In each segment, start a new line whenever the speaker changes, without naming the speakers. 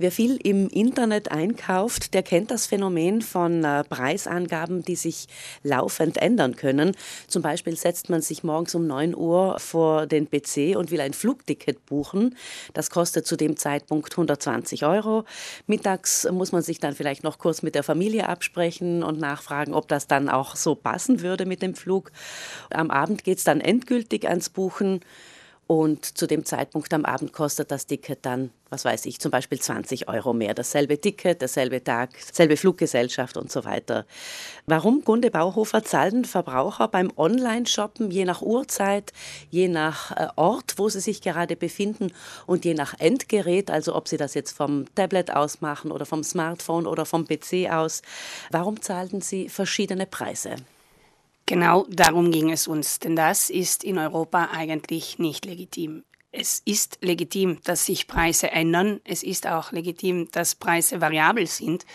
Wer viel im Internet einkauft, der kennt das Phänomen von äh, Preisangaben, die sich laufend ändern können. Zum Beispiel setzt man sich morgens um 9 Uhr vor den PC und will ein Flugticket buchen. Das kostet zu dem Zeitpunkt 120 Euro. Mittags muss man sich dann vielleicht noch kurz mit der Familie absprechen und nachfragen, ob das dann auch so passen würde mit dem Flug. Am Abend geht es dann endgültig ans Buchen. Und zu dem Zeitpunkt am Abend kostet das Ticket dann, was weiß ich, zum Beispiel 20 Euro mehr. Dasselbe Ticket, derselbe Tag, selbe Fluggesellschaft und so weiter. Warum, Gunde Bauhofer, zahlen Verbraucher beim Online-Shoppen je nach Uhrzeit, je nach äh, Ort, wo sie sich gerade befinden und je nach Endgerät, also ob sie das jetzt vom Tablet aus machen oder vom Smartphone oder vom PC aus, warum zahlen sie verschiedene Preise?
Genau darum ging es uns, denn das ist in Europa eigentlich nicht legitim. Es ist legitim, dass sich Preise ändern. Es ist auch legitim, dass Preise variabel sind.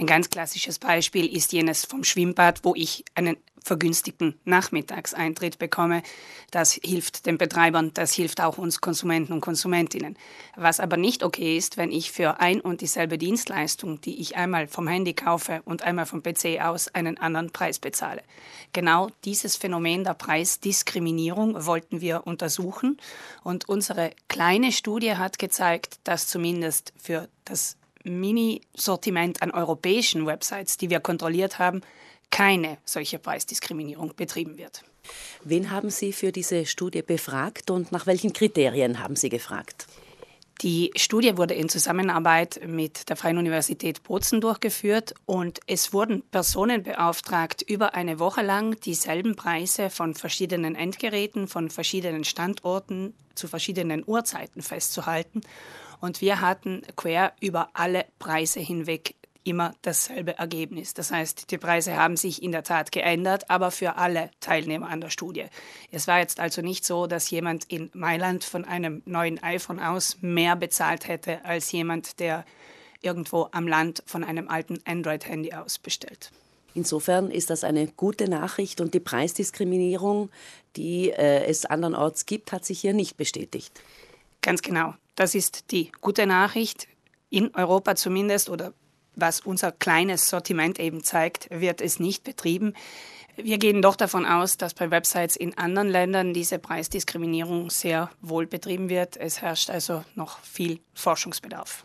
Ein ganz klassisches Beispiel ist jenes vom Schwimmbad, wo ich einen vergünstigten Nachmittagseintritt bekomme. Das hilft den Betreibern, das hilft auch uns Konsumenten und Konsumentinnen. Was aber nicht okay ist, wenn ich für ein und dieselbe Dienstleistung, die ich einmal vom Handy kaufe und einmal vom PC aus, einen anderen Preis bezahle. Genau dieses Phänomen der Preisdiskriminierung wollten wir untersuchen und unsere kleine Studie hat gezeigt, dass zumindest für das Mini-Sortiment an europäischen Websites, die wir kontrolliert haben, keine solche Preisdiskriminierung betrieben wird.
Wen haben Sie für diese Studie befragt und nach welchen Kriterien haben Sie gefragt?
Die Studie wurde in Zusammenarbeit mit der Freien Universität Bozen durchgeführt und es wurden Personen beauftragt, über eine Woche lang dieselben Preise von verschiedenen Endgeräten, von verschiedenen Standorten zu verschiedenen Uhrzeiten festzuhalten. Und wir hatten quer über alle Preise hinweg immer dasselbe Ergebnis. Das heißt, die Preise haben sich in der Tat geändert, aber für alle Teilnehmer an der Studie. Es war jetzt also nicht so, dass jemand in Mailand von einem neuen iPhone aus mehr bezahlt hätte als jemand, der irgendwo am Land von einem alten Android-Handy aus bestellt.
Insofern ist das eine gute Nachricht und die Preisdiskriminierung, die äh, es andernorts gibt, hat sich hier nicht bestätigt.
Ganz genau. Das ist die gute Nachricht. In Europa zumindest oder was unser kleines Sortiment eben zeigt, wird es nicht betrieben. Wir gehen doch davon aus, dass bei Websites in anderen Ländern diese Preisdiskriminierung sehr wohl betrieben wird. Es herrscht also noch viel Forschungsbedarf.